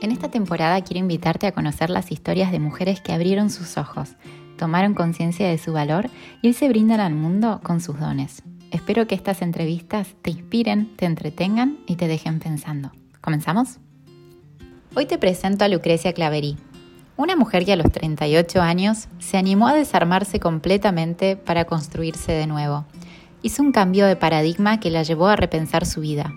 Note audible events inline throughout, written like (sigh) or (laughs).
En esta temporada quiero invitarte a conocer las historias de mujeres que abrieron sus ojos, tomaron conciencia de su valor y se brindan al mundo con sus dones. Espero que estas entrevistas te inspiren, te entretengan y te dejen pensando. ¿Comenzamos? Hoy te presento a Lucrecia Claverí, una mujer que a los 38 años se animó a desarmarse completamente para construirse de nuevo. Hizo un cambio de paradigma que la llevó a repensar su vida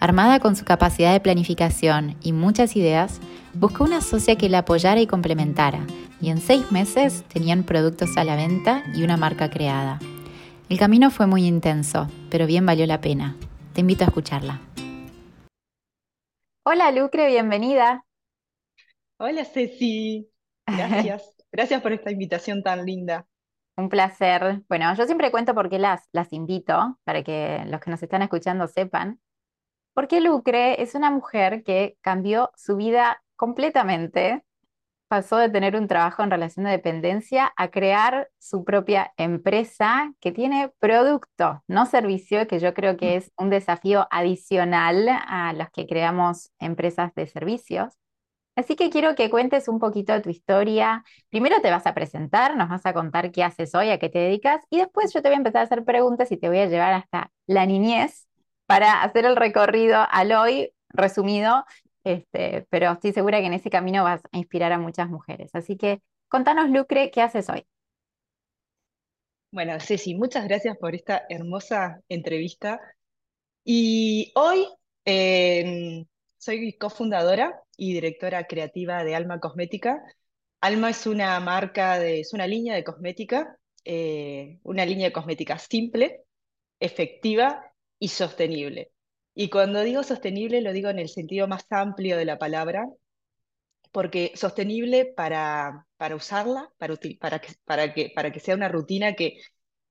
Armada con su capacidad de planificación y muchas ideas, buscó una socia que la apoyara y complementara, y en seis meses tenían productos a la venta y una marca creada. El camino fue muy intenso, pero bien valió la pena. Te invito a escucharla. Hola Lucre, bienvenida. Hola Ceci, gracias. (laughs) gracias por esta invitación tan linda. Un placer. Bueno, yo siempre cuento por qué las, las invito, para que los que nos están escuchando sepan. Porque Lucre es una mujer que cambió su vida completamente. Pasó de tener un trabajo en relación de dependencia a crear su propia empresa que tiene producto, no servicio, que yo creo que es un desafío adicional a los que creamos empresas de servicios. Así que quiero que cuentes un poquito de tu historia. Primero te vas a presentar, nos vas a contar qué haces hoy, a qué te dedicas, y después yo te voy a empezar a hacer preguntas y te voy a llevar hasta la niñez para hacer el recorrido al hoy resumido, este, pero estoy segura que en ese camino vas a inspirar a muchas mujeres. Así que contanos, Lucre, ¿qué haces hoy? Bueno, Ceci, muchas gracias por esta hermosa entrevista. Y hoy em, soy cofundadora y directora creativa de Alma Cosmética. Alma es una marca, de, es una línea de cosmética, eh, una línea de cosmética simple, efectiva y sostenible. Y cuando digo sostenible lo digo en el sentido más amplio de la palabra, porque sostenible para, para usarla, para, para, que, para, que, sea una rutina que,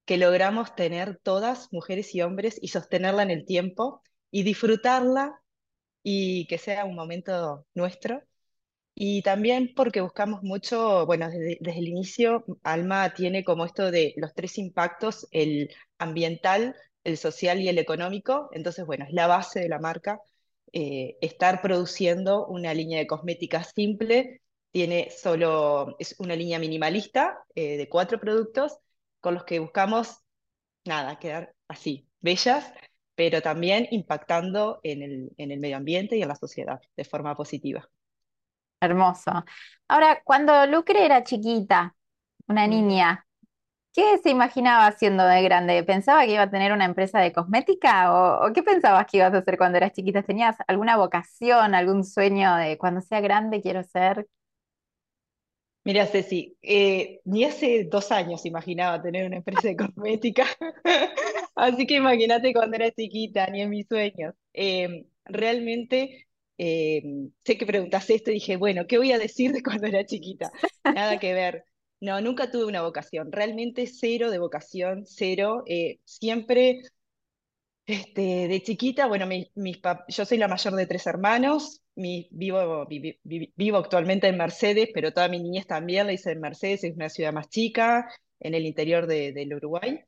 que logramos tener todas, mujeres y hombres, y sostenerla en el tiempo y disfrutarla y que sea un momento nuestro. Y también porque buscamos mucho, bueno, desde, el inicio, Alma tiene como esto de los tres impactos, el ambiental, el social y el económico. Entonces, bueno, es la base de la marca. Eh, estar produciendo una línea de cosméticas simple, tiene solo, es una línea minimalista eh, de cuatro productos con los que buscamos, nada, quedar así, bellas, pero también impactando en el, en el medio ambiente y en la sociedad de forma positiva. Hermoso. Ahora, cuando Lucre era chiquita, una niña, ¿Qué se imaginaba siendo de grande? ¿Pensaba que iba a tener una empresa de cosmética o, qué pensabas que ibas a hacer cuando eras chiquita? ¿Tenías alguna vocación, algún sueño de cuando sea grande quiero ser? Mira, Ceci, eh, ni hace dos años imaginaba tener una empresa de cosmética, (laughs) así que imagínate cuando era chiquita, ni en mis sueños. Em, realmente em, sé que preguntaste esto y dije, bueno, ¿qué voy a decir de cuando era chiquita? (laughs) Nada que ver. No, nunca tuve una vocación, realmente cero de vocación, cero. Eh, siempre, este, de chiquita, bueno, mis, yo soy la mayor de tres hermanos, vivo, vivo actualmente en Mercedes, pero toda mi niñez también la hice en Mercedes, es una ciudad más chica, en el interior de, del Uruguay.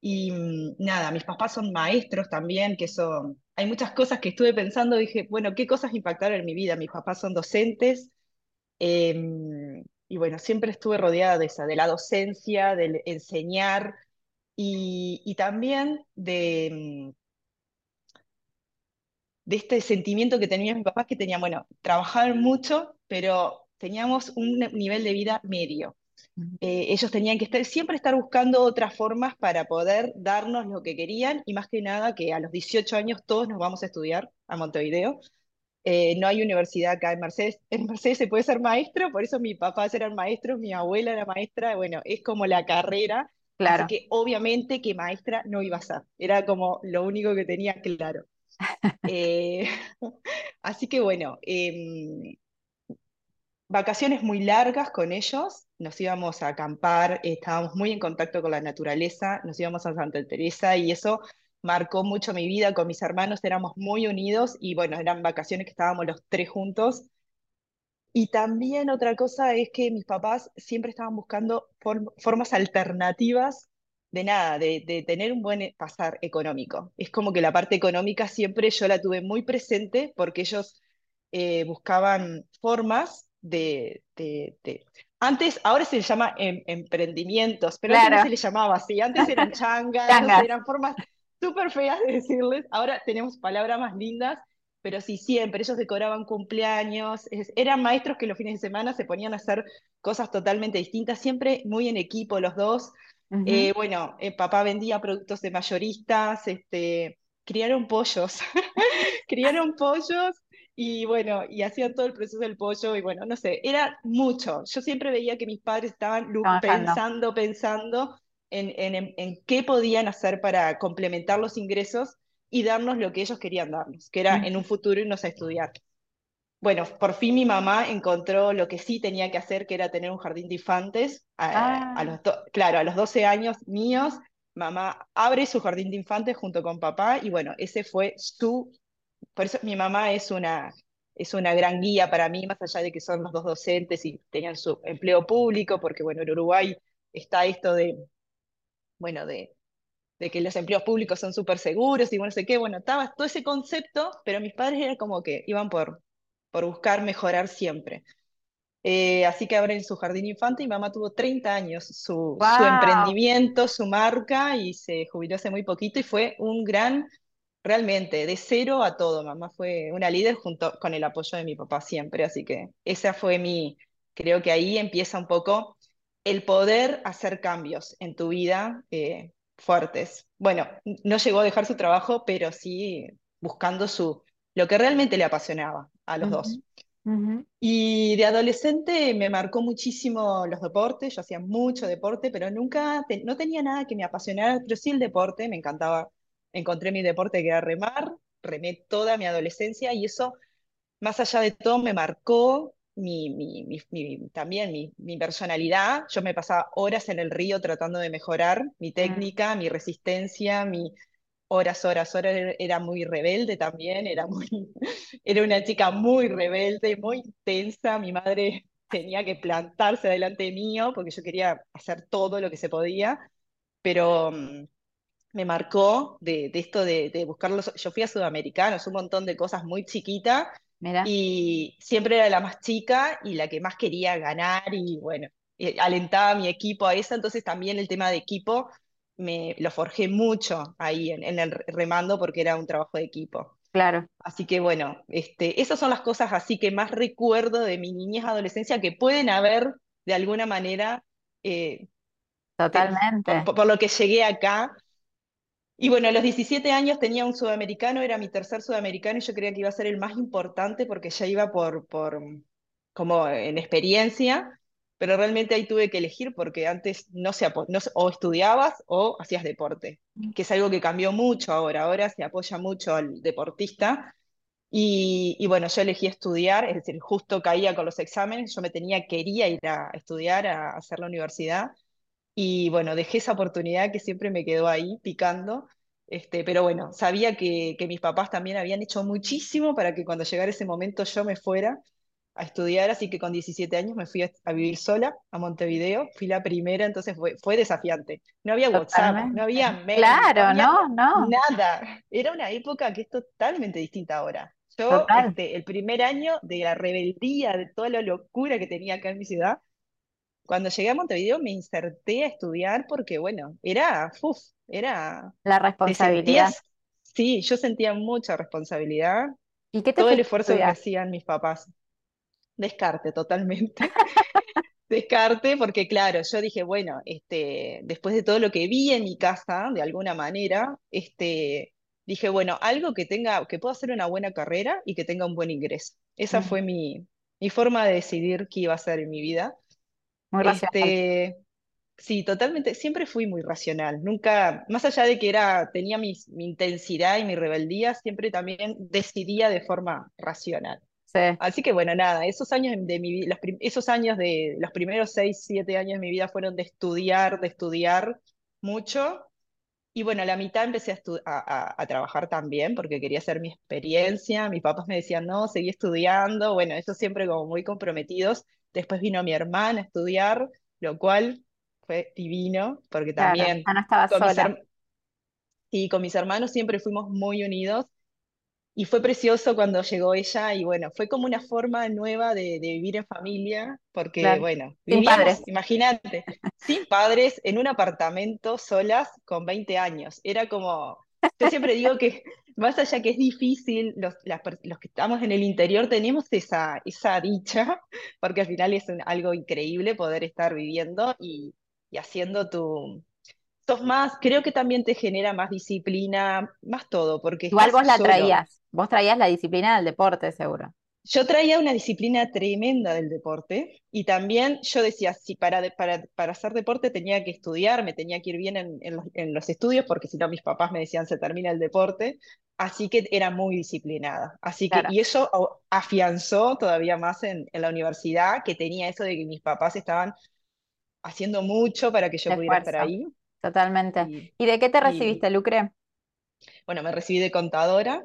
Y mm, nada, mis papás son maestros también, que son, hay muchas cosas que estuve pensando, dije, bueno, ¿qué cosas impactaron en mi vida? Mis papás son docentes. Em, y bueno, siempre estuve rodeada de esa, de la docencia, del enseñar y, también de, mm, de este sentimiento que tenían mis papás, que tenían, bueno, trabajaban mucho, pero teníamos un nivel de vida medio. Eh, ellos tenían que estar, siempre estar buscando otras formas para poder darnos lo que querían y más que nada que a los 18 años todos nos vamos a estudiar a Montevideo. Eh, no hay universidad acá en Mercedes. (laughs) En Mercedes se puede ser maestro, por eso mi papá eran maestros, mi abuela era maestra, bueno, es como la carrera. Claro. Así que obviamente que maestra no iba a ser. Era como lo único que tenía claro. (laughs) Eh, (laughs) así que bueno, em, vacaciones muy largas con ellos, nos íbamos a acampar, estábamos muy en contacto con la naturaleza, nos íbamos a Santa Teresa y eso marcó mucho mi vida con mis hermanos, éramos muy unidos y bueno, eran vacaciones que estábamos los tres juntos. Y también otra cosa es que mis papás siempre estaban buscando formas alternativas de nada, de, tener un buen pasar económico. Es como que la parte económica siempre yo la tuve muy presente porque ellos eh, buscaban formas de, de- de- Antes, ahora se le llama em- emprendimientos, pero antes no Claro, se le llamaba así. Antes eran (laughs) changas. eran formas súper feas de decirles. Ahora tenemos palabras más lindas, pero sí, siempre. Ellos decoraban cumpleaños, es- eran maestros que los fines de semana se ponían a hacer cosas totalmente distintas, siempre muy en equipo los dos. Ujú. Eh, bueno, eh, papá vendía productos de mayoristas, este, criaron pollos, (laughs) criaron pollos y bueno, y hacían todo el proceso del pollo y bueno, no sé, era mucho. Yo siempre veía que mis padres estaban pensando, pensando en, en, en- en qué podían hacer para complementar los ingresos y darnos lo que ellos querían darnos, que era en Ujú. un futuro irnos a estudiar. Bueno, por fin mi mamá encontró lo que sí tenía que hacer, que era tener un jardín de infantes. A, a Ah, los claro, a los 12 años míos, mamá abre su jardín de infantes junto con papá y bueno, ese fue su... Por eso mi mamá es una, es una gran guía para mí, más allá de que son los dos docentes y tenían su empleo público, porque bueno, en Uruguay está esto de, bueno, de, de que los empleos públicos son súper seguros y bueno, no sé qué, bueno, estaba todo ese concepto, pero mis padres era como que iban por, por buscar mejorar siempre. Eh, así que abren su jardín infante y mamá tuvo 30 años, su, su emprendimiento, su marca y se jubiló hace muy poquito y fue un gran, realmente, de cero a todo. Mamá fue una líder junto con el apoyo de mi papá siempre, así que esa fue mi, creo que ahí empieza un poco el poder hacer cambios en tu vida eh, fuertes. Bueno, no llegó a dejar su trabajo, pero sí buscando su, lo que realmente le apasionaba a los dos. Y de adolescente me marcó muchísimo los deportes, yo hacía mucho deporte, pero nunca, te- no tenía nada que me apasionara, pero sí el deporte, me encantaba. Encontré mi deporte que era remar, remé toda mi adolescencia y eso, más allá de todo, me marcó mi, mi- mi- mi- también mi, personalidad. Yo me pasaba horas en el río tratando de mejorar mi mm, técnica, mi resistencia, mi, horas, horas, horas, era era muy rebelde también, era muy, (laughs) era una chica muy rebelde, muy intensa, mi madre tenía que plantarse delante mío porque yo quería hacer todo lo que se podía, pero mm, me marcó de, de esto de, de buscar los, yo fui a Sudamericanos, un montón de cosas muy chiquita Mira, y siempre era la más chica y la que más quería ganar y bueno, eh, alentaba a mi equipo a eso, entonces también el tema de equipo me lo forjé mucho ahí en, en el remando porque era un trabajo de equipo. claro, Así que bueno, este, esas son las cosas así que más recuerdo de mi niñez, adolescencia, que pueden haber de alguna manera, eh, totalmente. por- por lo que llegué acá, y bueno, a los 17 años tenía un sudamericano, era mi tercer sudamericano y yo creía que iba a ser el más importante porque ya iba por, por como en experiencia, pero realmente ahí tuve que elegir porque antes no se, no o estudiabas o hacías deporte, que es algo que cambió mucho ahora, ahora se apoya mucho al deportista. Y, y bueno, yo elegí estudiar, es decir, justo caía con los exámenes, yo me tenía, quería ir a estudiar, a hacer la universidad y bueno, dejé esa oportunidad que siempre me quedó ahí picando. Este, pero bueno, sabía que, que mis papás también habían hecho muchísimo para que cuando llegara ese momento yo me fuera a estudiar, así que con 17 años me fui a, a vivir sola a Montevideo, fui la primera, entonces fue, fue desafiante. No había WhatsApp, no Totalmente. había mail, no Claro, había no, no, nada. Era una época que es totalmente distinta ahora. Yo, este, el primer año de la rebeldía, de toda la locura que tenía acá en mi ciudad, cuando llegué a Montevideo me inserté a estudiar porque, bueno, era, uf, era, La responsabilidad. sentías, sí, yo sentía mucha responsabilidad, ¿Y qué te todo el esfuerzo que hacían mis papás, descarte totalmente, (laughs) descarte porque, claro, yo dije, bueno, este, después de todo lo que vi en mi casa, de alguna manera, este, dije, bueno, algo que tenga, que pueda hacer una buena carrera y que tenga un buen ingreso. Esa Ujú, fue mi, mi forma de decidir qué iba a hacer en mi vida. Muy racional. Este, Sí, totalmente. Siempre fui muy racional. Nunca, más allá de que era, tenía mi intensidad y mi rebeldía, siempre también decidía de forma racional. Sí, Así que bueno, nada, esos años de mi vida, esos años de los primeros seis, siete años de mi vida fueron de estudiar, de estudiar mucho. Y bueno, a la mitad empecé a, a, a- a trabajar también porque quería hacer mi experiencia. Mis papás me decían, no, seguí estudiando. Bueno, eso siempre como muy comprometidos. Después vino mi hermana a estudiar, lo cual fue divino porque claro. también Ya no estaba sola. y con mis hermanos siempre fuimos muy unidos y fue precioso cuando llegó ella y bueno, fue como una forma nueva de, de vivir en familia, porque Claro. bueno, Sin vivíamos, padres. imagínate, sin padres, en un apartamento solas con 20 años. Era como, yo siempre digo que más allá que es difícil, los, las los que estamos en el interior tenemos esa, esa dicha, porque al final es un- algo increíble poder estar viviendo y, y haciendo tu... Sos más, creo que también te genera más disciplina, más todo, porque Igual vos la solo. traías. Vos traías la disciplina del deporte, seguro. Yo traía una disciplina tremenda del deporte y también yo decía, si para, de- para, para hacer deporte tenía que estudiar, me tenía que ir bien en, en los, en los estudios, porque si no mis papás me decían se termina el deporte, así que era muy disciplinada. Así que, Claro. y eso afianzó todavía más en, en la universidad, que tenía eso de que mis papás estaban haciendo mucho para que yo pudiera estar ahí. Totalmente. Y, ¿Y de qué te y recibiste, Lucre? bueno, me recibí de contadora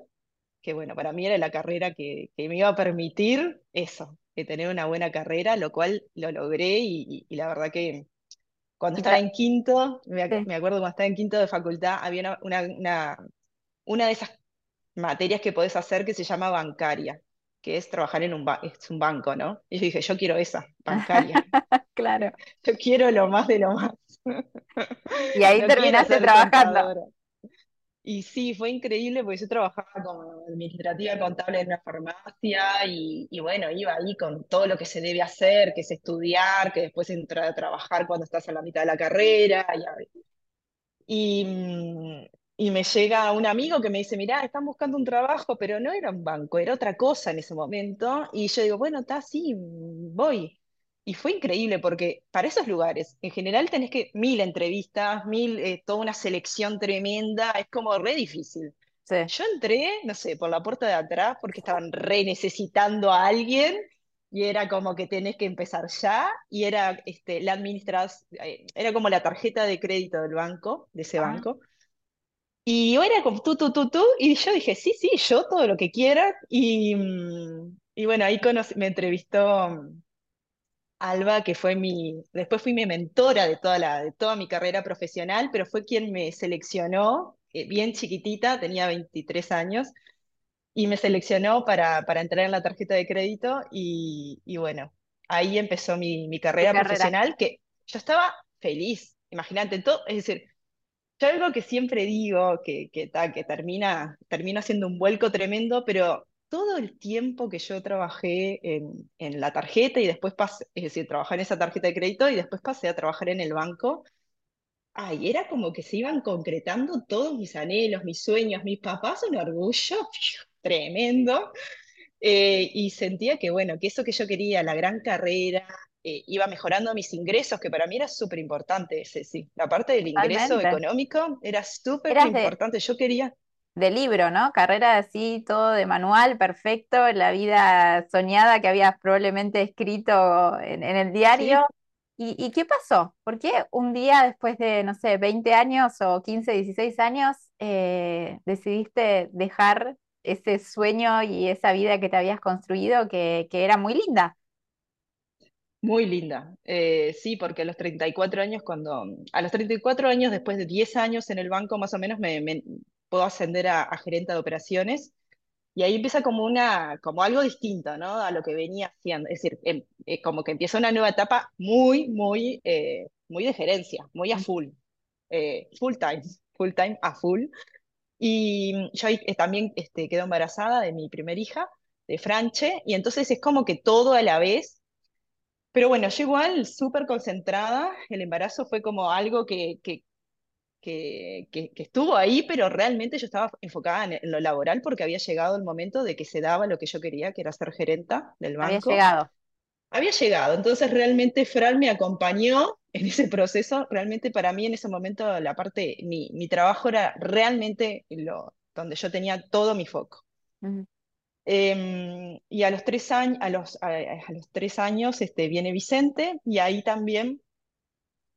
que bueno, para mí era la carrera que, que me iba a permitir eso, que tener una buena carrera, lo cual lo logré y, y- y la verdad que cuando estaba en quinto, me, ac- sí. me acuerdo cuando estaba en quinto de facultad, había una, una, una, de esas materias que podés hacer que se llama bancaria, que es trabajar en un, ba- es un banco, ¿no? Y yo dije, yo quiero esa, bancaria, (laughs) Claro. yo quiero lo más de lo más, Y ahí (laughs) no terminaste trabajando. contadora. Y sí, fue increíble porque yo trabajaba como administrativa contable en una farmacia y, bueno, iba ahí con todo lo que se debe hacer, que es estudiar, que después entrar a trabajar cuando estás a la mitad de la carrera. Y, mm, y me llega un amigo que me dice, mirá, están buscando un trabajo, pero no era un banco, era otra cosa en ese momento. Y yo digo, bueno, está, sí, voy. Y fue increíble porque para esos lugares, en general tenés que mil entrevistas, mil, eh, toda una selección tremenda, es como re difícil. Sí. Yo entré, no sé, por la puerta de atrás porque estaban re necesitando a alguien y era como que tenés que empezar ya y era este, la administración, era como la tarjeta de crédito del banco, de ese Ah, banco. Y yo era como tú, tú, tú, tú, y yo dije, sí, sí, yo todo lo que quiera. Y, mm, y bueno, ahí conocí- me entrevistó mm, Alba, que fue mi, después fui mi mentora de toda la, de toda mi carrera profesional, pero fue quien me seleccionó, eh, bien chiquitita, tenía 23 años, y me seleccionó para, para entrar en la tarjeta de crédito y, y bueno, ahí empezó mi, mi carrera. profesional, que yo estaba feliz, imagínate, todo, es decir, yo algo que siempre digo, que, que, ta, que termina, termina siendo un vuelco tremendo, pero todo el tiempo que yo trabajé en, en la tarjeta y después pasé, es decir, trabajé en esa tarjeta de crédito y después pasé a trabajar en el banco, ay, era como que se iban concretando todos mis anhelos, mis sueños, mis papás, un orgullo (laughs) tremendo, eh, y sentía que, bueno, que eso que yo quería, la gran carrera, eh, iba mejorando mis ingresos, que para mí era súper importante sí. La parte del ingreso Totalmente. económico era súper importante. Yo quería, de libro, ¿no? Carrera así, todo de manual, perfecto, la vida soñada que habías probablemente escrito en, en el diario. sí, ¿Y, y qué pasó? ¿Por qué un día después de, no sé, 20 años o 15, 16 años, eh, decidiste dejar ese sueño y esa vida que te habías construido que, que era muy linda? muy linda. Eh, sí, porque a los 34 años, cuando, a los 34 años, después de 10 años en el banco, más o menos, me, me- puedo ascender a, a gerente de operaciones. Y ahí empieza como una, como algo distinto, ¿no? A lo que venía haciendo. Es decir, em- eh, como que empieza una nueva etapa muy, muy, eh, muy de gerencia, muy a full, eh, full time, full time a full. Y mm, yo ahí eh, también este, quedo embarazada de mi primer hija, de Franche, y entonces es como que todo a la vez. Pero bueno, yo igual súper concentrada, el embarazo fue como algo que, que, que, que- que estuvo ahí, pero realmente yo estaba enfocada en, en lo laboral porque había llegado el momento de que se daba lo que yo quería, que era ser gerenta del Había banco. llegado. Había llegado, entonces realmente Fran me acompañó en ese proceso. Realmente para mí en ese momento la parte, mi, mi trabajo era realmente lo, donde yo tenía todo mi foco. Em, y a los tres años, a los, a, a los tres años este, viene Vicente y ahí también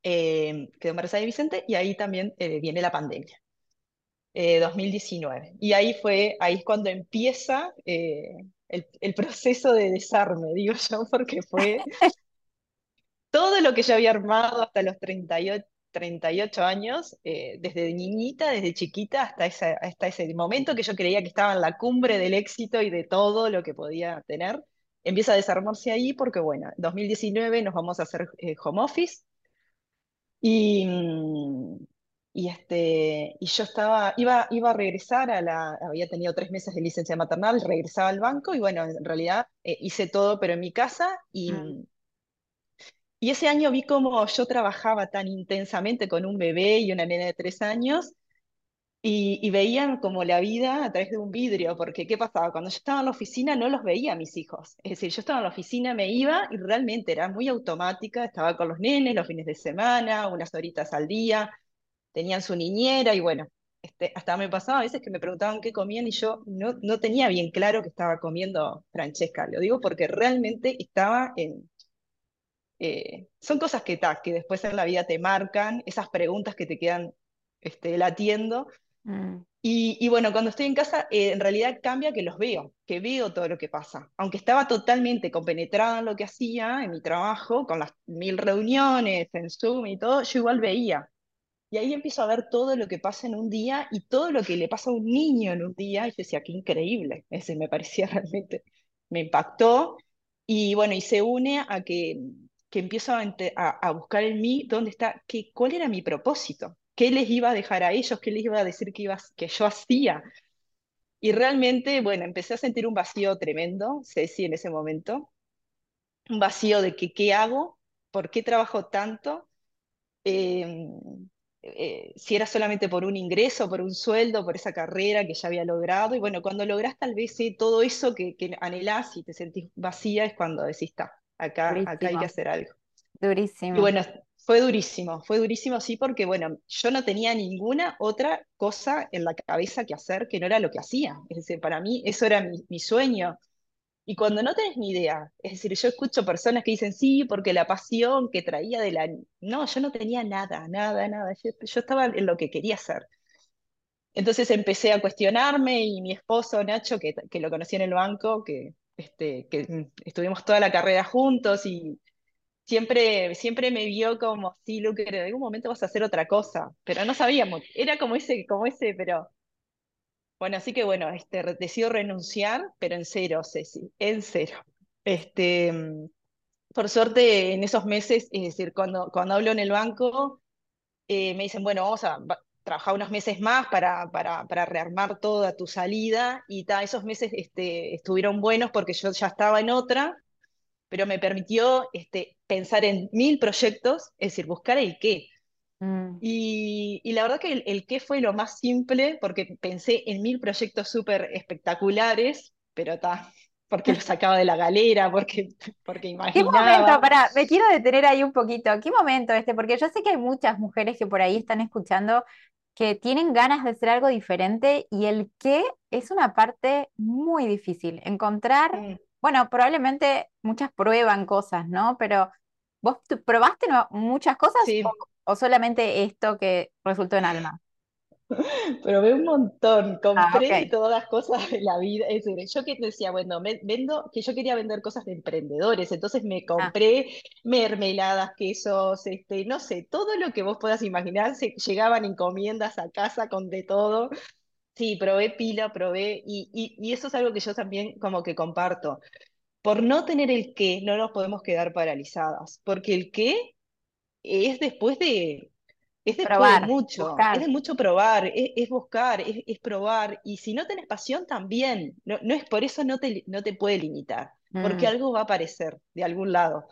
eh, quedó embarazada de Vicente y ahí también eh, viene la pandemia, eh, 2019. Y ahí fue, ahí es cuando empieza eh, el, el proceso de desarme, digo yo, porque fue (laughs) todo lo que yo había armado hasta los 38 38 años, eh, desde niñita, desde chiquita, hasta, esa, hasta ese momento que yo creía que estaba en la cumbre del éxito y de todo lo que podía tener, empieza a desarmarse ahí porque, bueno, en 2019 nos vamos a hacer eh, home office y, mm, y, este, y yo estaba, iba, iba a regresar a la, había tenido tres meses de licencia maternal, regresaba al banco y bueno, en realidad eh, hice todo, pero en mi casa y... Mm. Y ese año vi cómo yo trabajaba tan intensamente con un bebé y una nena de tres años y, y veían como la vida a través de un vidrio, porque ¿qué pasaba? Cuando yo estaba en la oficina no los veía a mis hijos. Es decir, yo estaba en la oficina, me iba y realmente era muy automática, estaba con los nenes los fines de semana, unas horitas al día, tenían su niñera y bueno, este, hasta me pasaba a veces que me preguntaban qué comían y yo no, no tenía bien claro que estaba comiendo Francesca. Lo digo porque realmente estaba en, eh, son cosas que, que después en la vida te marcan, esas preguntas que te quedan este, latiendo. Mm. Y, bueno, cuando estoy en casa, eh, en realidad cambia que los veo, que veo todo lo que pasa. Aunque estaba totalmente compenetrada en lo que hacía, en mi trabajo, con las mil reuniones, en Zoom y todo, yo igual veía. Y ahí empiezo a ver todo lo que pasa en un día y todo lo que le pasa a un niño en un día. Y yo decía, qué increíble. Ese me (laughs) parecía realmente, me impactó. Y bueno, y se une a que que empiezo a, buscar en mí dónde está, qué, cuál era mi propósito, qué les iba a dejar a ellos, qué les iba a decir que, iba, que yo hacía. Y realmente, bueno, empecé a sentir un vacío tremendo, Ceci, en ese momento, un vacío de que qué hago, por qué trabajo tanto, em, eh, si era solamente por un ingreso, por un sueldo, por esa carrera que ya había logrado. Y bueno, cuando lográs tal vez todo eso que, que anhelás y te sentís vacía es cuando decís, está, acá, acá hay que hacer algo. Durísimo. Y bueno, fue durísimo, fue durísimo, sí, porque bueno, yo no tenía ninguna otra cosa en la cabeza que hacer que no era lo que hacía. Es decir, para mí eso era mi, sueño. Y cuando no tenés ni idea, es decir, yo escucho personas que dicen sí, porque la pasión que traía de la... No, yo no tenía nada, nada, nada. Yo, yo estaba en lo que quería hacer. Entonces empecé a cuestionarme y mi esposo Nacho, que, que lo conocí en el banco, que este, que mm, estuvimos toda la carrera juntos y siempre, siempre me vio como, sí, Luke, en algún momento vas a hacer otra cosa, pero no sabíamos, era como ese, como ese, pero... Bueno, así que bueno, este, decido renunciar, pero en cero, Ceci, en cero. Este, mm, por suerte, en esos meses, es decir, cuando, cuando hablo en el banco, eh, me dicen, bueno, vamos a, trabajar unos meses más para, para, para rearmar toda tu salida y ta, esos meses este, estuvieron buenos porque yo ya estaba en otra, pero me permitió este, pensar en mil proyectos, es decir, buscar el qué. Mm. Y, y, la verdad que el, el, qué fue lo más simple porque pensé en mil proyectos súper espectaculares, pero está porque lo sacaba de la galera, porque, porque (laughs) imaginaba. ¿Qué momento? Pará, me quiero detener ahí un poquito. ¿Qué momento este? Porque yo sé que hay muchas mujeres que por ahí están escuchando que tienen ganas de hacer algo diferente y el qué es una parte muy difícil. Encontrar, Mm. Bueno, probablemente muchas prueban cosas, ¿no? Pero ¿vos probaste muchas cosas o, Sí, o solamente esto que resultó en Alma? (laughs) Probé un montón, Ah, compré todas las cosas de la vida. Es decir, yo que decía, bueno, me- vendo, que yo quería vender cosas de emprendedores, entonces me Ah, compré mermeladas, quesos, este, no sé, todo lo que vos puedas imaginar, se, llegaban encomiendas a casa con de todo. Sí, probé pila, probé, y, y, y eso es algo que yo también como que comparto. Por no tener el qué, no nos podemos quedar paralizadas, porque el qué es después de es después de mucho, es de mucho probar, es, es buscar, es, es probar. Y si no tenés pasión, también. No, no es por eso no te, no te puede limitar, porque Mm. algo va a aparecer de algún lado.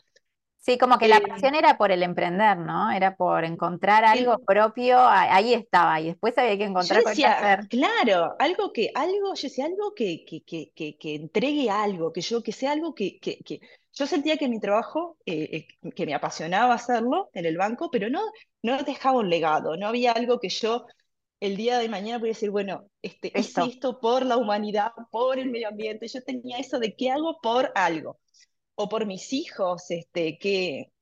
Sí, como que la Eh, pasión era por el emprender, ¿no? Era por encontrar algo el- propio, ahí estaba, y después había que yo encontrar con qué decía, hacer. claro, algo que, algo, yo decía, algo que, que, que, que, que entregue algo, que yo, que sea algo que, que, que... Yo sentía que mi trabajo, eh, eh, que me apasionaba hacerlo en el banco, pero no, no dejaba un legado, no había algo que yo el día de mañana voy a decir, bueno, este, hice Esto. esto por la humanidad, por el medio ambiente, yo tenía eso de qué hago por algo, o por mis hijos, este, que,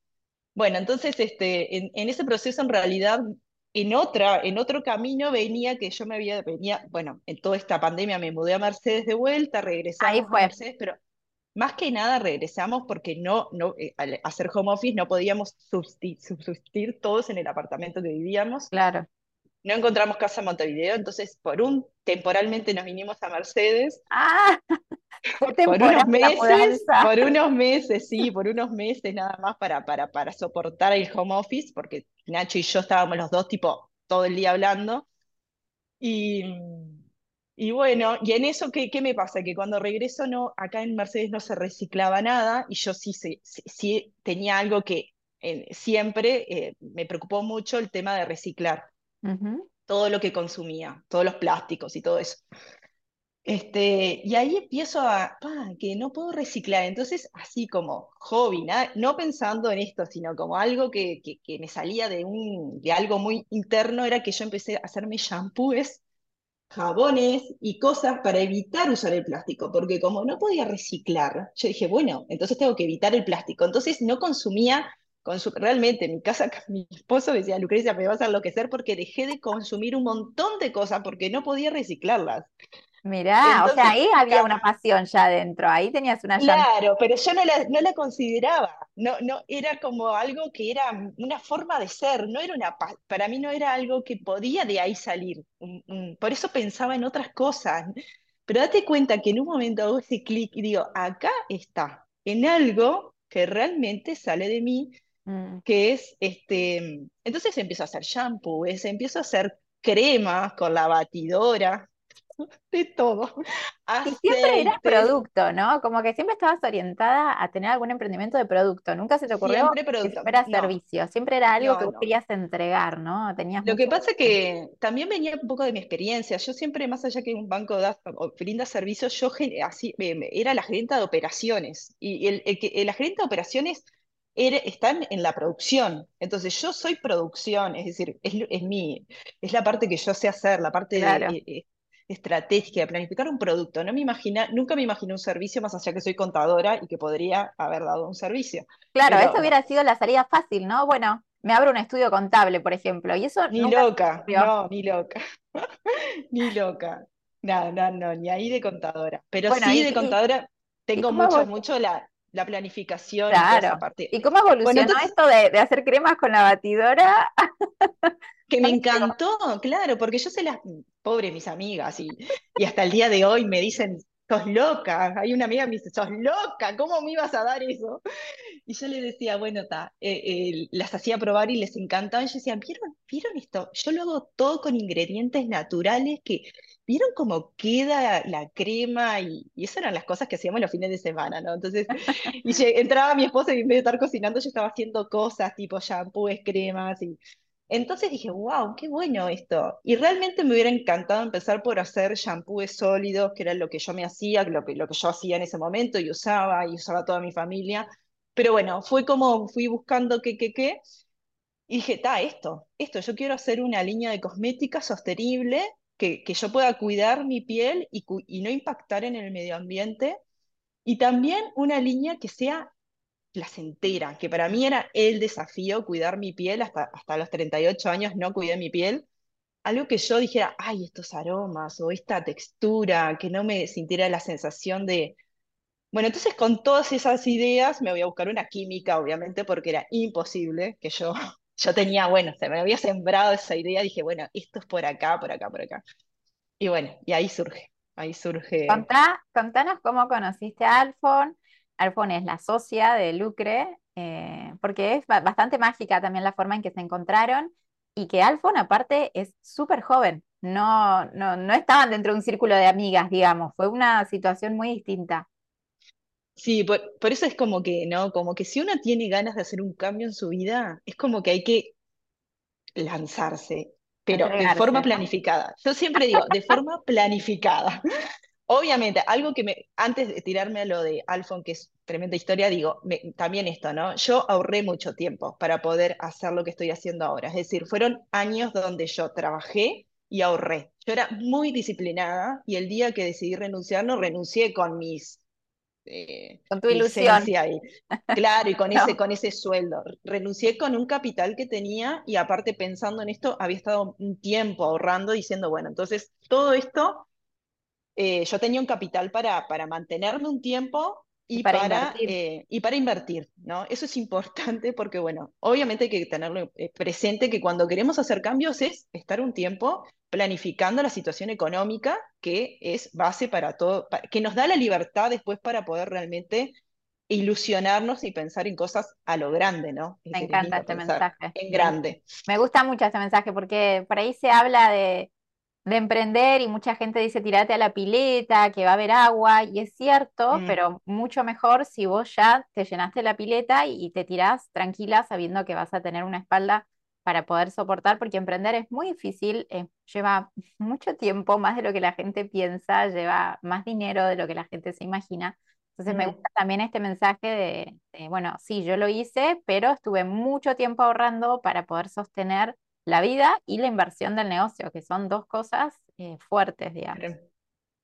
bueno, entonces, este, en, en ese proceso en realidad, en otra, en otro camino venía que yo me había, venía, bueno, en toda esta pandemia me mudé a Mercedes de vuelta, regresamos fue. Mercedes, pero más que nada regresamos porque no, no, eh, al hacer home office no podíamos subsistir todos en el apartamento que vivíamos. Claro. No encontramos casa en Montevideo, entonces por un temporalmente nos vinimos a Mercedes. Ah, (laughs) por unos meses, por unos meses, sí, por unos meses nada más para, para, para soportar el home office, porque Nacho y yo estábamos los dos tipo todo el día hablando. Y, y bueno, y en eso, ¿qué, ¿qué, me pasa? Que cuando regreso, no, acá en Mercedes no se reciclaba nada y yo sí, sí, sí tenía algo que eh, siempre eh, me preocupó mucho el tema de reciclar todo lo que consumía, todos los plásticos y todo eso. Este, y ahí empiezo a, que no puedo reciclar. Entonces, así como hobby, no pensando en esto, sino como algo que, que, que, me salía de, un, de algo muy interno, era que yo empecé a hacerme shampoos jabones y cosas para evitar usar el plástico, porque como no podía reciclar, yo dije, bueno, entonces tengo que evitar el plástico. Entonces no consumía, realmente en mi casa (laughs) mi esposo decía, Lucrecia, me vas a enloquecer porque dejé de consumir un montón de cosas porque no podía reciclarlas. Mirá, o sea, ahí había una pasión ya adentro, ahí tenías una Claro, pero yo no la, no la consideraba, no, no, era como algo que era una forma de ser, no era una, para mí no era algo que podía de ahí salir, por eso pensaba en otras cosas, pero date cuenta que en un momento hago ese clic y digo, acá está, en algo que realmente sale de mí, mm. que es, este, entonces empiezo a hacer shampoo, empiezo a hacer cremas con la batidora, (laughs) de todo. (laughs) Y siempre eras producto, ¿no? Como que siempre estabas orientada a tener algún emprendimiento de producto. Nunca se te ocurrió siempre que fuera servicio. Siempre era algo que querías entregar, ¿no? Tenías Lo que pasa es que también venía un poco de mi experiencia. Yo siempre, más allá que un banco da, brinda servicios, yo así, era la gerente de operaciones. Y el, el, la gerente de operaciones están en la producción. Entonces yo soy producción, es decir, es, es, mi, es la parte que yo sé hacer, la parte de, eh, eh, estratégica de planificar un producto. No me imagina, nunca me imaginé un servicio más allá que soy contadora y que podría haber dado un servicio. Claro, eso hubiera sido la salida fácil, ¿no? Bueno, me abro un estudio contable, por ejemplo, y eso ni loca, no, ni loca, (laughs) ni loca. No, no, no, ni ahí de contadora. Pero sí de contadora tengo mucho, mucho la, la planificación claro. y cómo evolucionó esto de, de, hacer cremas con la batidora? (laughs) que me encantó, claro, porque yo sé las, pobres mis amigas, y, y hasta el día de hoy me dicen, sos loca. Hay una amiga que me dice, sos loca, ¿cómo me ibas a dar eso? Y yo le decía, bueno, está, eh, eh, las hacía probar y les encantaba. Y yo decía, ¿vieron, ¿vieron esto? Yo lo hago todo con ingredientes naturales que, ¿vieron cómo queda la crema? Y, y esas eran las cosas que hacíamos los fines de semana, ¿no? Entonces, (laughs) y entraba mi esposa y en vez de estar cocinando, yo estaba haciendo cosas tipo shampoos, cremas y entonces dije, wow, qué bueno esto. Y realmente me hubiera encantado empezar por hacer shampoos sólidos, que era lo que yo me hacía, lo que, lo que yo hacía en ese momento y usaba, y usaba toda mi familia. Pero bueno, fue como fui buscando qué, qué, qué. Y dije, está, esto, esto, yo quiero hacer una línea de cosmética sostenible, que, yo pueda cuidar mi piel y, y no impactar en el medio ambiente. Y también una línea que sea placentera, que para mí era el desafío cuidar mi piel, hasta, hasta los 38 años no cuidé mi piel, algo que yo dijera, ay, estos aromas o esta textura, que no me sintiera la sensación de... Bueno, entonces con todas esas ideas me voy a buscar una química, obviamente, porque era imposible que yo, yo tenía, bueno, se me había sembrado esa idea, dije, bueno, esto es por acá, por acá, por acá. Y bueno, y ahí surge, ahí surge. Contá, contanos cómo conociste a Alfon, Alfon es la socia de Lucre, eh, porque es bastante mágica también la forma en que se encontraron y que Alfon aparte es súper joven, no, no, no estaban dentro de un círculo de amigas, digamos, fue una situación muy distinta. Sí, por, eso es como que, ¿no? Como que si uno tiene ganas de hacer un cambio en su vida, es como que hay que lanzarse, pero de forma planificada. Yo siempre digo, de forma planificada. (laughs) Obviamente, algo que me, antes de tirarme a lo de Alfon, que es tremenda historia, digo, también esto, ¿no? Yo ahorré mucho tiempo para poder hacer lo que estoy haciendo ahora. Es decir, fueron años donde yo trabajé y ahorré. Yo era muy disciplinada y el día que decidí renunciar, no renuncié con mis... Eh, con tu ilusión. claro, y con, (laughs) ese, con ese sueldo. Renuncié con un capital que tenía y aparte pensando en esto, había estado un tiempo ahorrando diciendo, bueno, entonces todo esto eh, yo tenía un capital para, para mantenerme un tiempo y, para para, invertir. eh, y para invertir, ¿no? Eso es importante porque, bueno, obviamente hay que tenerlo eh, presente que cuando queremos hacer cambios es estar un tiempo planificando la situación económica que es base para todo, que nos da la libertad después para poder realmente ilusionarnos y pensar en cosas a lo grande, ¿no? Es Me encanta este mensaje. en grande. me gusta mucho este mensaje porque por ahí se habla de, de emprender y mucha gente dice tirate a la pileta, que va a haber agua, y es cierto, Mm, pero mucho mejor si vos ya te llenaste la pileta y, y te tirás tranquila sabiendo que vas a tener una espalda para poder soportar, porque emprender es muy difícil, eh, lleva (laughs) mucho tiempo, más de lo que la gente piensa, lleva más dinero de lo que la gente se imagina. Entonces me mm. gusta también este mensaje de, de, bueno, sí, yo lo hice, pero estuve mucho tiempo ahorrando para poder sostener la vida y la inversión del negocio, que son dos cosas eh, fuertes, digamos.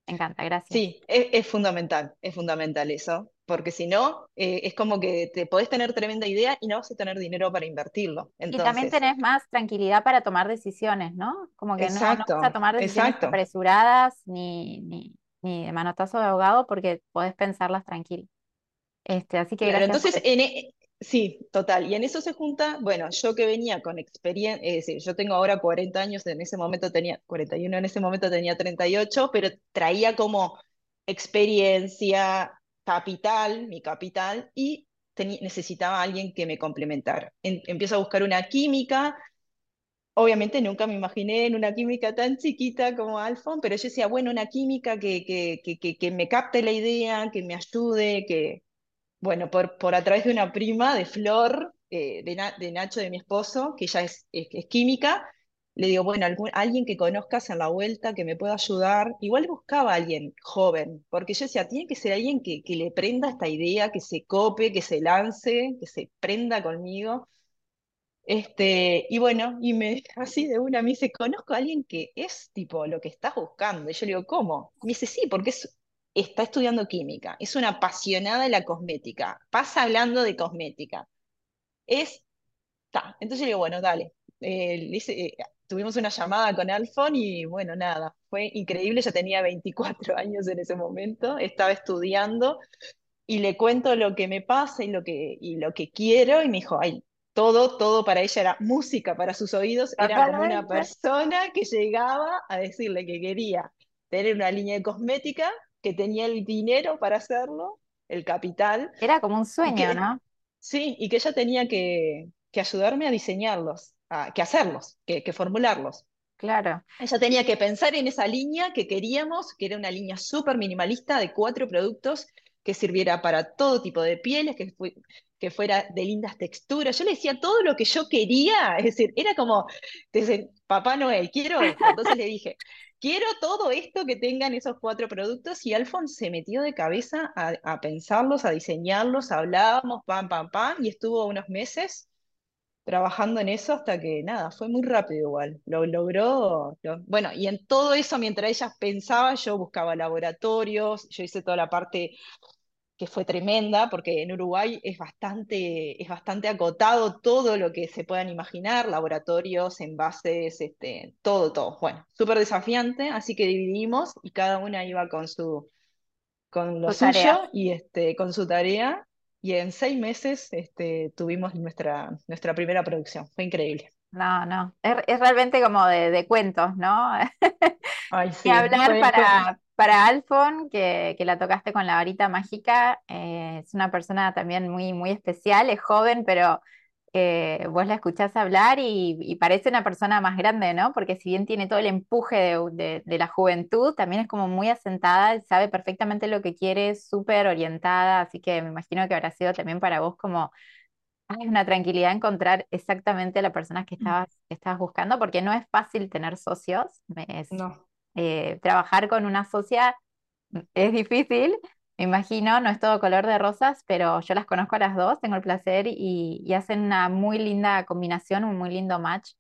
Me encanta, gracias. Sí, es, es fundamental, es fundamental eso, porque si no, eh, es como que te podés tener tremenda idea y no vas a tener dinero para invertirlo. Y también tenés más tranquilidad para tomar decisiones, ¿no? Como que no, no vas a tomar decisiones exacto. apresuradas ni, ni, ni de manotazo de ahogado porque podés pensarlas tranquilo. Este, así que Claro, entonces, en, e- sí, total. Y en eso se junta, bueno, yo que venía con experiencia, es decir, yo tengo ahora 40 años, en ese momento tenía 41, en ese momento tenía 38, pero traía como experiencia, capital, mi capital, y necesitaba a alguien que me complementara. En- empiezo a buscar una química. Obviamente nunca me imaginé en una química tan chiquita como Alfon, pero yo decía, bueno, una química que, que, que, que me capte la idea, que me ayude, que, bueno, por, por a través de una prima de Flor, eh, de, de Nacho, de mi esposo, que ella es, es- es química, le digo, bueno, algún- alguien que conozcas en la vuelta que me pueda ayudar. Igual buscaba a alguien joven, porque yo decía, tiene que ser alguien que, que le prenda esta idea, que se cope, que se lance, que se prenda conmigo. Este, y bueno, y me (laughs) así de una me dice, conozco a alguien que es tipo lo que estás buscando. Y yo le digo, ¿cómo? Me dice, sí, porque es, está estudiando química, es una apasionada de la cosmética, pasa hablando de cosmética. Es, ta. Entonces yo le digo, bueno, dale. Eh, le hice- eh, tuvimos una llamada con Alfon y bueno, nada, fue increíble. Yo tenía 24 (laughs) años en ese momento, estaba estudiando y le cuento lo que me pasa y lo que, y lo que quiero, y me dijo, ay, todo, todo para ella era música, para sus oídos era como una persona que llegaba a decirle que quería tener una línea de cosmética, que tenía el dinero para hacerlo, el capital, Era como un sueño, que ¿no? sí, y que ella tenía que, que ayudarme a diseñarlos, a, que hacerlos, que, que formularlos. Claro. Ella tenía que pensar en esa línea que queríamos, que era una línea súper minimalista de cuatro productos que sirviera para todo tipo de pieles, que, fue- que fuera de lindas texturas. Yo le decía todo lo que yo quería, es decir, era como, desde Papá Noel, quiero esto. Entonces le dije, quiero todo esto que tengan esos cuatro productos y Alfon se metió de cabeza a, pensarlos, a diseñarlos, hablábamos, pam, pam, pam, y estuvo unos meses trabajando en eso hasta que nada, fue muy rápido igual. Lo logró. lo- bueno, y en todo eso, mientras ellas pensaban, yo buscaba laboratorios, yo hice toda la parte que fue tremenda, porque en Uruguay es bastante, es bastante acotado todo lo que se puedan imaginar, laboratorios, envases, este, todo, todo. Bueno, súper desafiante, así que dividimos y cada una iba con su, con lo tareas. suyo y este, con su tarea. Y en seis meses este, tuvimos nuestra, nuestra primera producción. Fue increíble. No, no. Es, es realmente como de, de cuentos, ¿no? (laughs) Ay, sí, hablar fue, fue, para, para Alfon, que, que la tocaste con la varita mágica. eh, es una persona también muy, muy especial, es joven, pero eh, vos la escuchás hablar y, y parece una persona más grande, ¿no? Porque si bien tiene todo el empuje de, de- de la juventud, también es como muy asentada, sabe perfectamente lo que quiere, es súper orientada, así que me imagino que habrá sido también para vos como ay, una tranquilidad encontrar exactamente la persona que estabas, que estabas buscando, porque no es fácil tener socios, es no. Eh, trabajar con una socia es difícil, me imagino, no es todo color de rosas, pero yo las conozco a las dos, tengo el placer y, y hacen una muy linda combinación, un muy lindo match.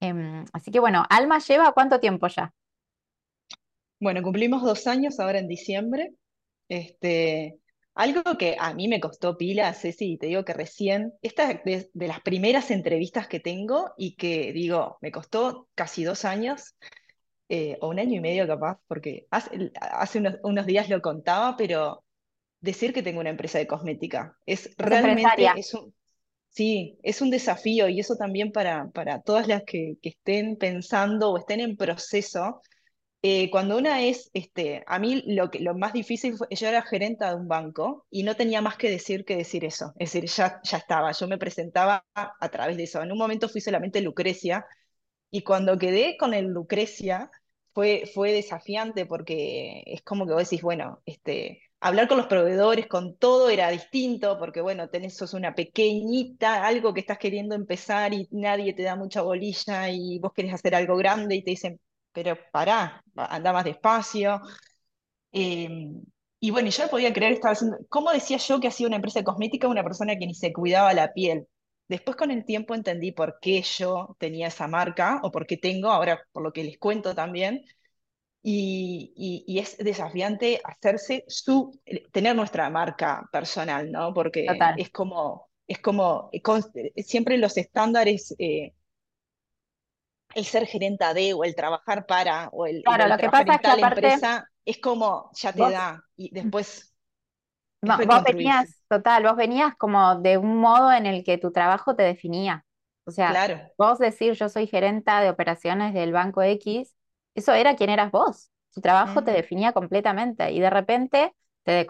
Em, así que bueno, Alma lleva cuánto tiempo ya. Bueno, cumplimos dos años ahora en diciembre. Este, algo que a mí me costó pila, Ceci, te digo que recién, esta es de, de las primeras entrevistas que tengo y que digo, me costó casi dos años, eh, o un año y medio capaz, porque hace, hace unos, unos días lo contaba, pero decir que tengo una empresa de cosmética. Es empresaria. realmente, es un, sí, es un desafío y eso también para, para todas las que, que estén pensando o estén en proceso. Eh, cuando una es, este, a mí lo, que, lo más difícil fue, yo era gerenta de un banco y no tenía más que decir que decir eso. Es decir, ya, ya estaba, yo me presentaba a través de eso. En un momento fui solamente Lucrecia y cuando quedé con el Lucrecia fue, fue desafiante porque es como que vos decís, bueno, este, hablar con los proveedores, con todo era distinto, porque bueno, tenés sos una pequeñita, algo que estás queriendo empezar y nadie te da mucha bolilla y vos querés hacer algo grande y te dicen, pero pará, anda más despacio. Eh, y bueno, yo podía creer estaba haciendo, ¿cómo decía yo que hacía una empresa cosmética una persona que ni se cuidaba la piel? Después con el tiempo entendí por qué yo tenía esa marca o por qué tengo, ahora por lo que les cuento también, y, y- y es desafiante hacerse su, tener nuestra marca personal, ¿no? Porque Total. es como, es como, eh, con- siempre los estándares, eh, el ser gerenta de, o el trabajar para, o el, Claro, el lo que trabajar pasa en es que tal aparte empresa, es como, ya te vos da, y después es No, vos venías, total, vos venías como de un modo en el que tu trabajo te definía. O sea, Claro. vos decir yo soy gerenta de operaciones del Banco X, eso era quién eras vos. Tu trabajo te definía completamente y de repente te,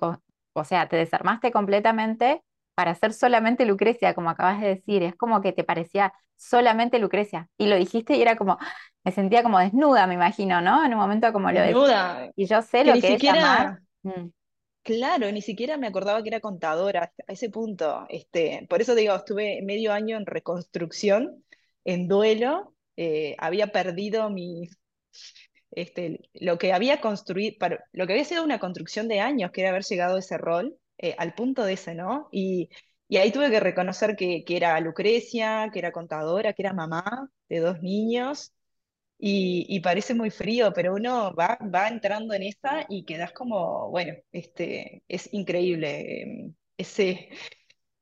o sea, te desarmaste completamente para ser solamente Lucrecia, como acabas de decir. Es como que te parecía solamente Lucrecia. Y lo dijiste y era como, me sentía como desnuda, me imagino, ¿no? En un momento como lo. Desnuda, Y yo sé que lo que es amar. Mm, Claro, ni siquiera me acordaba que era contadora a ese punto. Este, por eso digo, estuve medio año en reconstrucción, en duelo. eh, había perdido mi, este, lo que había construido, para- lo que había sido una construcción de años, que era haber llegado a ese rol, eh, al punto de ese, ¿no? Y, y ahí tuve que reconocer que, que era Lucrecia, que era contadora, que era mamá de dos niños y, y parece muy frío, pero uno va, va entrando en esa y quedas como, bueno, este, es increíble eh, ese,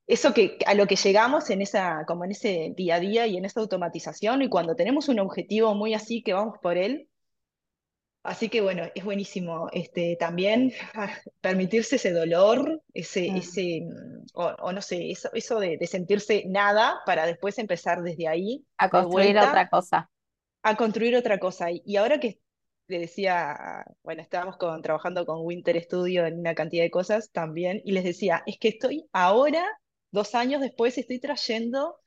eso que, a lo que llegamos en esa, como en ese día a día y en esa automatización y cuando tenemos un objetivo muy así que vamos por él. Así que bueno, es buenísimo este, también permitirse ese dolor, ese, ese, mm, o, o no sé, eso, eso de, de sentirse nada para después empezar desde ahí A de construir otra cosa. A construir otra cosa. Y, ahora que le decía, bueno, estábamos trabajando con Winter Studio en una cantidad de cosas también, y les decía, es que estoy ahora, dos años después, estoy trayendo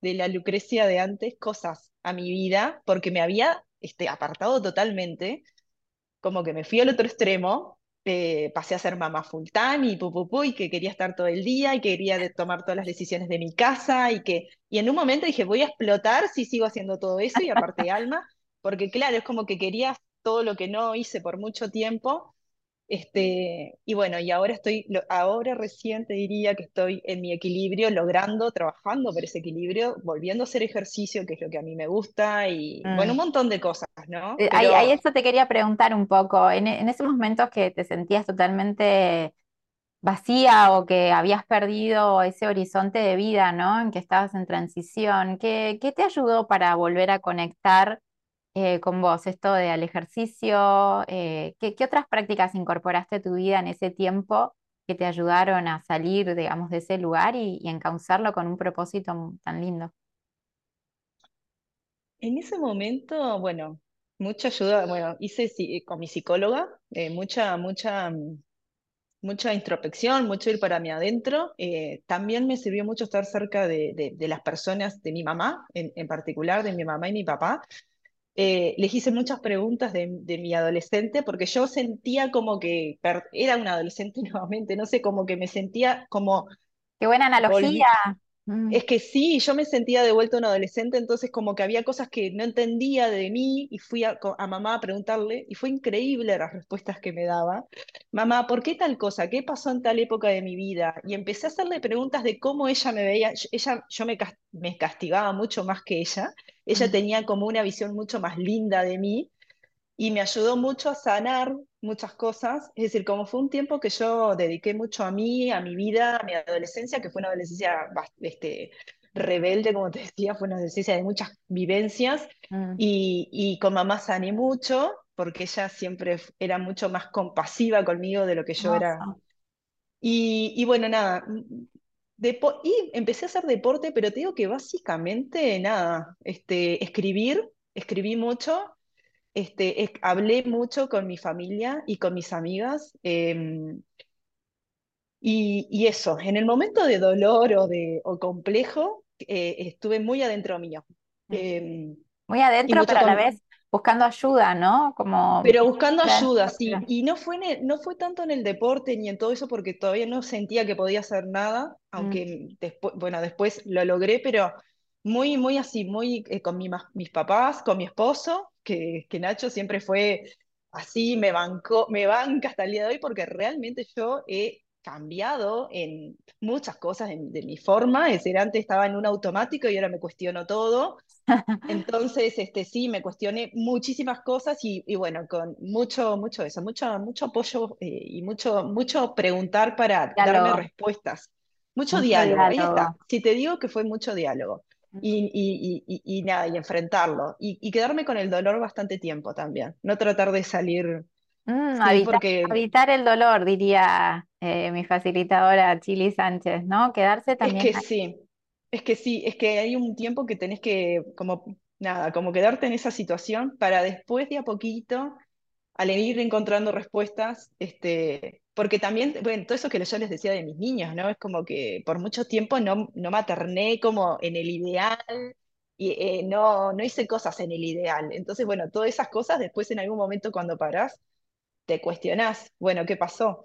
de la Lucrecia de antes cosas a mi vida, porque me había este, apartado totalmente como que me fui al otro extremo, eh, pasé a ser mamá full time y pu, pu, pu, y que quería estar todo el día y que quería de- tomar todas las decisiones de mi casa y que, y en un momento dije, voy a explotar si sigo haciendo todo eso y aparte (laughs) Alma, porque claro, es como que quería todo lo que no hice por mucho tiempo este, y bueno, y ahora estoy, ahora recién te diría que estoy en mi equilibrio, logrando, trabajando por ese equilibrio, volviendo a hacer ejercicio, que es lo que a mí me gusta, y bueno, un Mm. montón de cosas, ¿no? Eh, Ahí, ahí Pero eso te quería preguntar un poco. En, en esos momentos que te sentías totalmente vacía o que habías perdido ese horizonte de vida, ¿no? En que estabas en transición, ¿qué, qué te ayudó para volver a conectar eh, con vos? Esto de al ejercicio, eh, ¿qué, qué otras prácticas incorporaste a tu vida en ese tiempo que te ayudaron a salir, digamos, de ese lugar y, y encauzarlo con un propósito tan lindo? en ese momento, bueno, mucha ayuda, bueno, hice con mi psicóloga, eh, mucha, mucha, mm, mucha introspección, mucho ir para mí adentro. eh, también me sirvió mucho estar cerca de, de- de las personas, de mi mamá, en, en particular, de mi mamá y mi papá. Eh, les hice muchas preguntas de, de mi adolescente porque yo sentía como que era una adolescente (laughs) nuevamente, no sé, como que me sentía como Qué buena analogía. Mm, es que sí, yo me sentía de vuelta un adolescente, entonces como que había cosas que no entendía de mí y fui a, mamá a preguntarle y fue increíble las respuestas que me daba. Mamá, ¿por qué tal cosa? ¿Qué pasó en tal época de mi vida? Y empecé a hacerle preguntas de cómo ella me veía. Yo- Ella, yo me, me castigaba mucho más que ella. Ella mm, tenía como una visión mucho más linda de mí y me ayudó mucho a sanar muchas cosas. Es decir, como fue un tiempo que yo dediqué mucho a mí, a mi vida, a mi adolescencia, que fue una adolescencia este, rebelde, como te decía, fue una adolescencia de muchas vivencias. mm, Y, y con mamá sané mucho, porque ella siempre era mucho más compasiva conmigo de lo que yo era. Y, y bueno, nada, depo- y empecé a hacer deporte, pero te digo que básicamente nada, este, escribir, escribí mucho, este, es- hablé mucho con mi familia y con mis amigas. em, y, y eso, en el momento de dolor o, de, o complejo, eh, estuve muy adentro mío. Em, Muy adentro, pero a la vez buscando ayuda, ¿no? Como Pero buscando ayuda, sí. Y no fue, en el- no fue tanto en el deporte ni en todo eso porque todavía no sentía que podía hacer nada, Mm. aunque después, bueno, después lo logré, pero muy, muy así, muy eh, con mi mis papás, con mi esposo, que, que Nacho siempre fue así, me bancó, me banca hasta el día de hoy porque realmente yo he cambiado en muchas cosas de, de mi forma, es decir, antes estaba en un automático y ahora me cuestiono todo. (laughs) Entonces, este, sí, me cuestioné muchísimas cosas y, y bueno, con mucho, mucho eso, mucho, mucho apoyo eh, y mucho, mucho preguntar para darme respuestas. Mucho mucho diálogo, ahí está. Si te digo que fue mucho diálogo y, y, y, y- nada, y enfrentarlo y, quedarme con el dolor bastante tiempo también. No tratar de salir, Mm, sí, habitar, porque habitar el dolor, diría eh, mi facilitadora Chili Sánchez, ¿no? Quedarse Es también que sí, es que sí, es que hay un tiempo que tenés que, como, nada, como quedarte en esa situación para después de a poquito, al ir encontrando respuestas, este, porque también, bueno, todo eso que yo les decía de mis niños, ¿no? Es como que por mucho tiempo no, no materné como en el ideal y eh, no, no hice cosas en el ideal. Entonces, bueno, todas esas cosas después en algún momento cuando parás, te cuestionás, bueno, ¿qué pasó?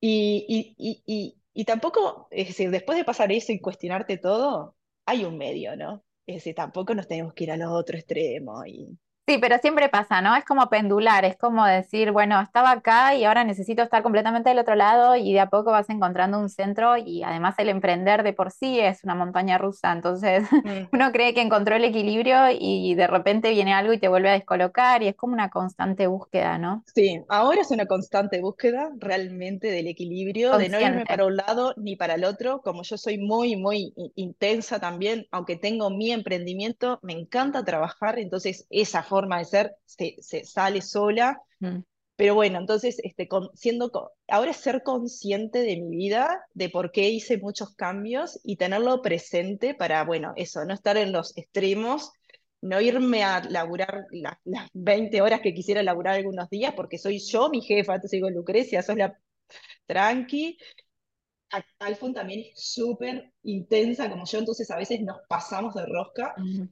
Y, y, y, y, tampoco, es decir, después de pasar eso y cuestionarte todo, hay un medio, ¿no? Es decir, tampoco nos tenemos que ir al otro extremo. Y... Sí, pero siempre pasa, ¿no? Es como pendular, es como decir, bueno, estaba acá y ahora necesito estar completamente del otro lado y de a poco vas encontrando un centro y además el emprender de por sí es una montaña rusa, entonces (laughs) Mm. uno cree que encontró el equilibrio y de repente viene algo y te vuelve a descolocar y es como una constante búsqueda, ¿no? Sí, ahora es una constante búsqueda realmente del equilibrio, de no irme para un lado ni para el otro. Como yo soy muy, muy intensa también, aunque tengo mi emprendimiento, me encanta trabajar, entonces esa forma de ser se, se sale sola Mm, Pero bueno, entonces, este, con- siendo, ahora es ser consciente de mi vida, de por qué hice muchos cambios y tenerlo presente para, bueno, eso, no estar en los extremos, no irme a laburar la- las 20 horas que quisiera laburar algunos días, porque soy yo mi jefa, te digo, Lucrecia, sos la tranqui. Alfon también es súper intensa como yo, entonces a veces nos pasamos de rosca. mm,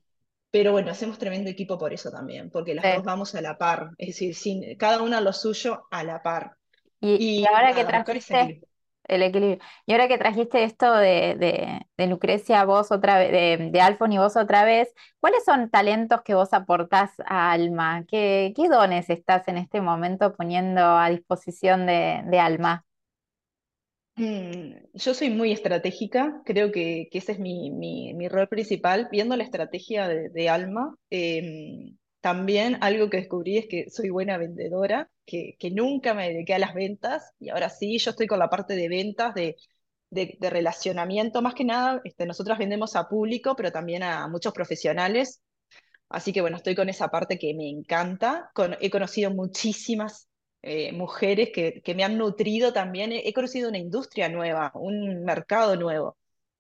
Pero bueno, hacemos tremendo equipo por eso también, porque las sí. dos vamos a la par, es decir, sin, cada una lo suyo a la par. Y, ahora que trajiste equilibrio. el equilibrio, y ahora que trajiste esto de, de, de Lucrecia, vos otra vez, de, de Alfon y vos otra vez, ¿cuáles son talentos que vos aportás a Alma? ¿Qué, qué dones estás en este momento poniendo a disposición de, de Alma? Mm, yo soy muy estratégica, creo que, que ese es mi, mi, mi rol principal, viendo la estrategia de, de Alma. eh, también algo que descubrí es que soy buena vendedora, que, que nunca me dediqué a las ventas y ahora sí, yo estoy con la parte de ventas, de, de, de relacionamiento, más que nada, este, nosotras vendemos a público, pero también a muchos profesionales Así que bueno, estoy con esa parte que me encanta. Con- he conocido muchísimas eh, mujeres que, que me han nutrido también. He, he conocido una industria nueva, un mercado nuevo.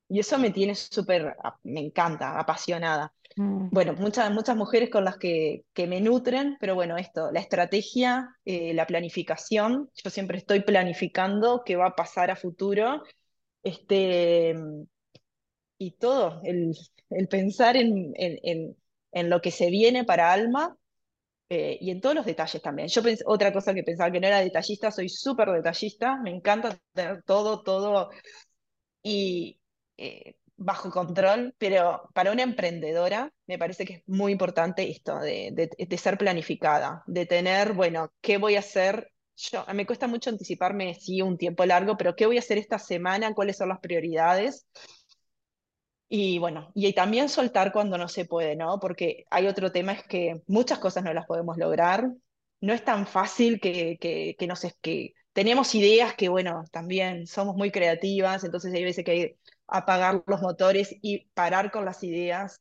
Y eso me tiene súper, a- me encanta, apasionada. Mm, Bueno, muchas, muchas mujeres con las que, que me nutren, pero bueno, esto, la estrategia, eh, la planificación. Yo siempre estoy planificando qué va a pasar a futuro. Este, y todo, el, el pensar en, en, en, en lo que se viene para Alma eh, y en todos los detalles también. Yo pensé, otra cosa que pensaba que no era detallista, soy súper detallista, me encanta tener todo, todo y eh, bajo control, pero para una emprendedora me parece que es muy importante esto de, de, de ser planificada, de tener, bueno, ¿qué voy a hacer? Yo, me cuesta mucho anticiparme, sí, un tiempo largo, pero ¿qué voy a hacer esta semana? ¿Cuáles son las prioridades? Y bueno, y también soltar cuando no se puede, ¿no? Porque hay otro tema, es que muchas cosas no las podemos lograr. No es tan fácil que, que, que, nos, es- que tenemos ideas que, bueno, también somos muy creativas, entonces hay veces que hay apagar los motores y parar con las ideas.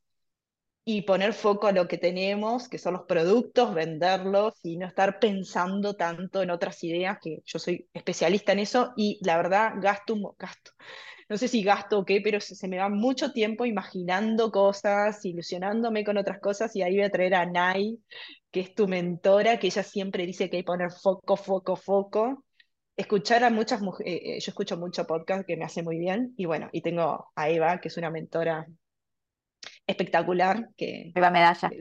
y poner foco a lo que tenemos, que son los productos, venderlos y no estar pensando tanto en otras ideas, que yo soy especialista en eso y la verdad gasto, gasto. No sé si gasto o qué, pero se, me va mucho tiempo imaginando cosas, ilusionándome con otras cosas y ahí voy a traer a Nai, que es tu mentora, que ella siempre dice que hay que poner foco, foco, foco. Escuchar a muchas mujeres, eh, eh, yo escucho mucho podcast que me hace muy bien y bueno, y tengo a Eva, que es una mentora espectacular. Que, Eva Medalla.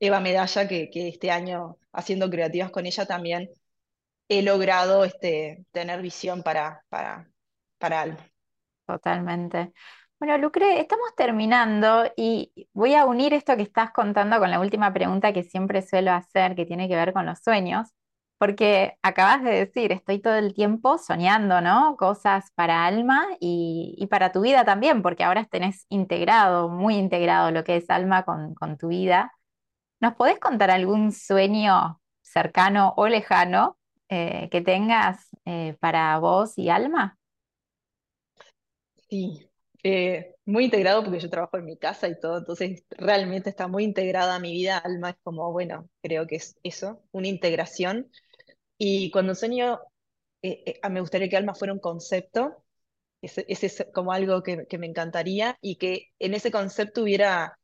Eva Medalla, que, que, este año haciendo creativas con ella también he logrado este, tener visión para, para, para Alma. Totalmente. Bueno, Lucre, estamos terminando y voy a unir esto que estás contando con la última pregunta que siempre suelo hacer, que tiene que ver con los sueños. Porque acabas de decir, estoy todo el tiempo soñando, ¿no? Cosas para alma y, para tu vida también, porque ahora tenés integrado, muy integrado lo que es alma con, tu vida. ¿Nos podés contar algún sueño cercano o lejano eh, que tengas eh, para vos y alma? Sí, eh, muy integrado porque yo trabajo en mi casa y todo, entonces realmente está muy integrada a mi vida. Alma es como, bueno, creo que es eso, una integración y cuando sueño, eh, eh, me gustaría que alma fuera un concepto, ese, es como algo que, me encantaría, y que en ese concepto hubiera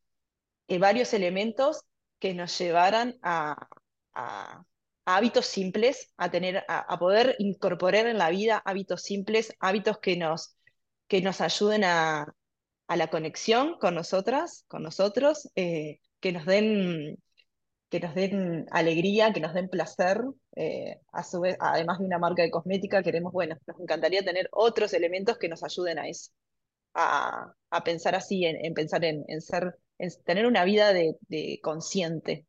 eh, varios elementos que nos llevaran a, hábitos simples, a, tener, a, poder incorporar en la vida hábitos simples, hábitos que nos, que nos ayuden a, la conexión con nosotras, con nosotros, que nos den que nos den alegría, que nos den placer. Eh, a su vez, además de una marca de cosmética, queremos, bueno, nos encantaría tener otros elementos que nos ayuden a eso, a, pensar así, en, pensar en, ser, en tener una vida de, consciente,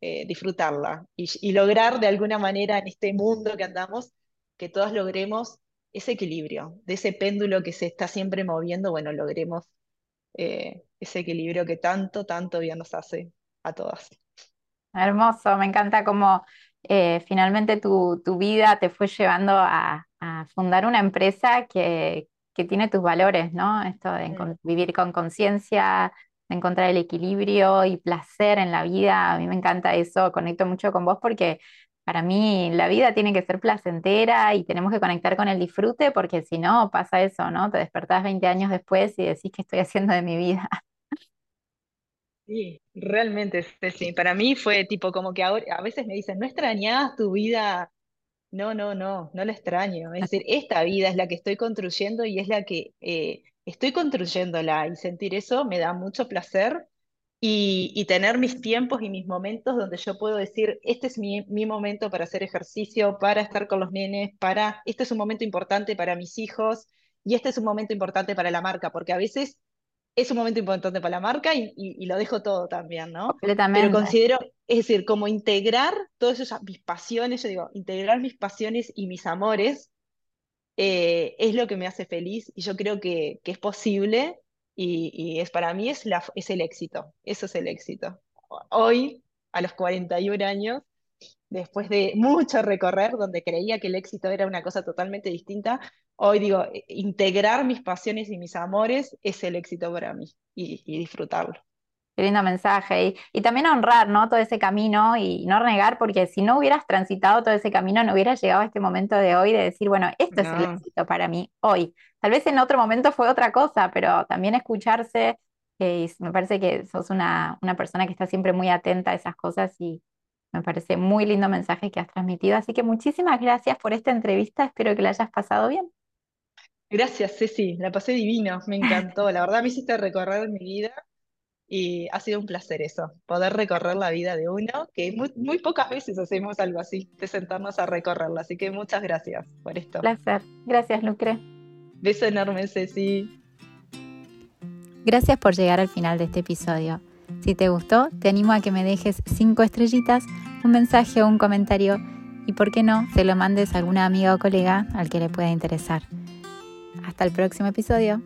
eh, disfrutarla y, lograr de alguna manera en este mundo que andamos, que todos logremos ese equilibrio, de ese péndulo que se está siempre moviendo, bueno, logremos eh, ese equilibrio que tanto, tanto bien nos hace a todas. Hermoso, me encanta cómo eh, finalmente tu, vida te fue llevando a, fundar una empresa que, tiene tus valores, ¿no? Esto de mm. vivir con conciencia, de encontrar el equilibrio y placer en la vida. A mí me encanta eso, conecto mucho con vos porque para mí la vida tiene que ser placentera y tenemos que conectar con el disfrute porque si no pasa eso, ¿no? Te despertás 20 años después y decís qué estoy haciendo de mi vida. (laughs) Sí, realmente, sí. Para mí fue tipo como que ahora, a veces me dicen, ¿no extrañas tu vida? No, no, no, no la extraño. Es decir, esta vida es la que estoy construyendo y es la que eh, estoy construyéndola y sentir eso me da mucho placer y, tener mis tiempos y mis momentos donde yo puedo decir, este es mi, mi momento para hacer ejercicio, para estar con los nenes, para, este es un momento importante para mis hijos y este es un momento importante para la marca, porque a veces es un momento importante para la marca y, lo dejo todo también, ¿no? Completamente. Pero considero, es decir, como integrar todas esas, mis pasiones, yo digo, integrar mis pasiones y mis amores eh, es lo que me hace feliz y yo creo que, es posible y, es para mí es, la, es el éxito, eso es el éxito. Hoy, a los 41 años, después de mucho recorrer, donde creía que el éxito era una cosa totalmente distinta, hoy digo, integrar mis pasiones y mis amores es el éxito para mí y, disfrutarlo. Qué lindo mensaje. Y, también honrar, ¿no? Todo ese camino y no renegar, porque si no hubieras transitado todo ese camino, no hubieras llegado a este momento de hoy de decir, bueno, esto es el éxito para mí hoy. Tal vez en otro momento fue otra cosa, pero también escucharse, eh, me parece que sos una, una persona que está siempre muy atenta a esas cosas y, me parece muy lindo mensaje que has transmitido. Así que muchísimas gracias por esta entrevista. Espero que la hayas pasado bien. Gracias, Ceci. La pasé divino. Me encantó. La verdad me hiciste recorrer mi vida y ha sido un placer eso, poder recorrer la vida de uno, que muy, pocas veces hacemos algo así, de sentarnos a recorrerla. Así que muchas gracias por esto. Placer. Gracias, Lucre. Beso enorme, Ceci. Gracias por llegar al final de este episodio. Si te gustó, te animo a que me dejes cinco estrellitas, un mensaje o un comentario y, por qué no, se lo mandes a alguna amiga o colega al que le pueda interesar. Hasta el próximo episodio.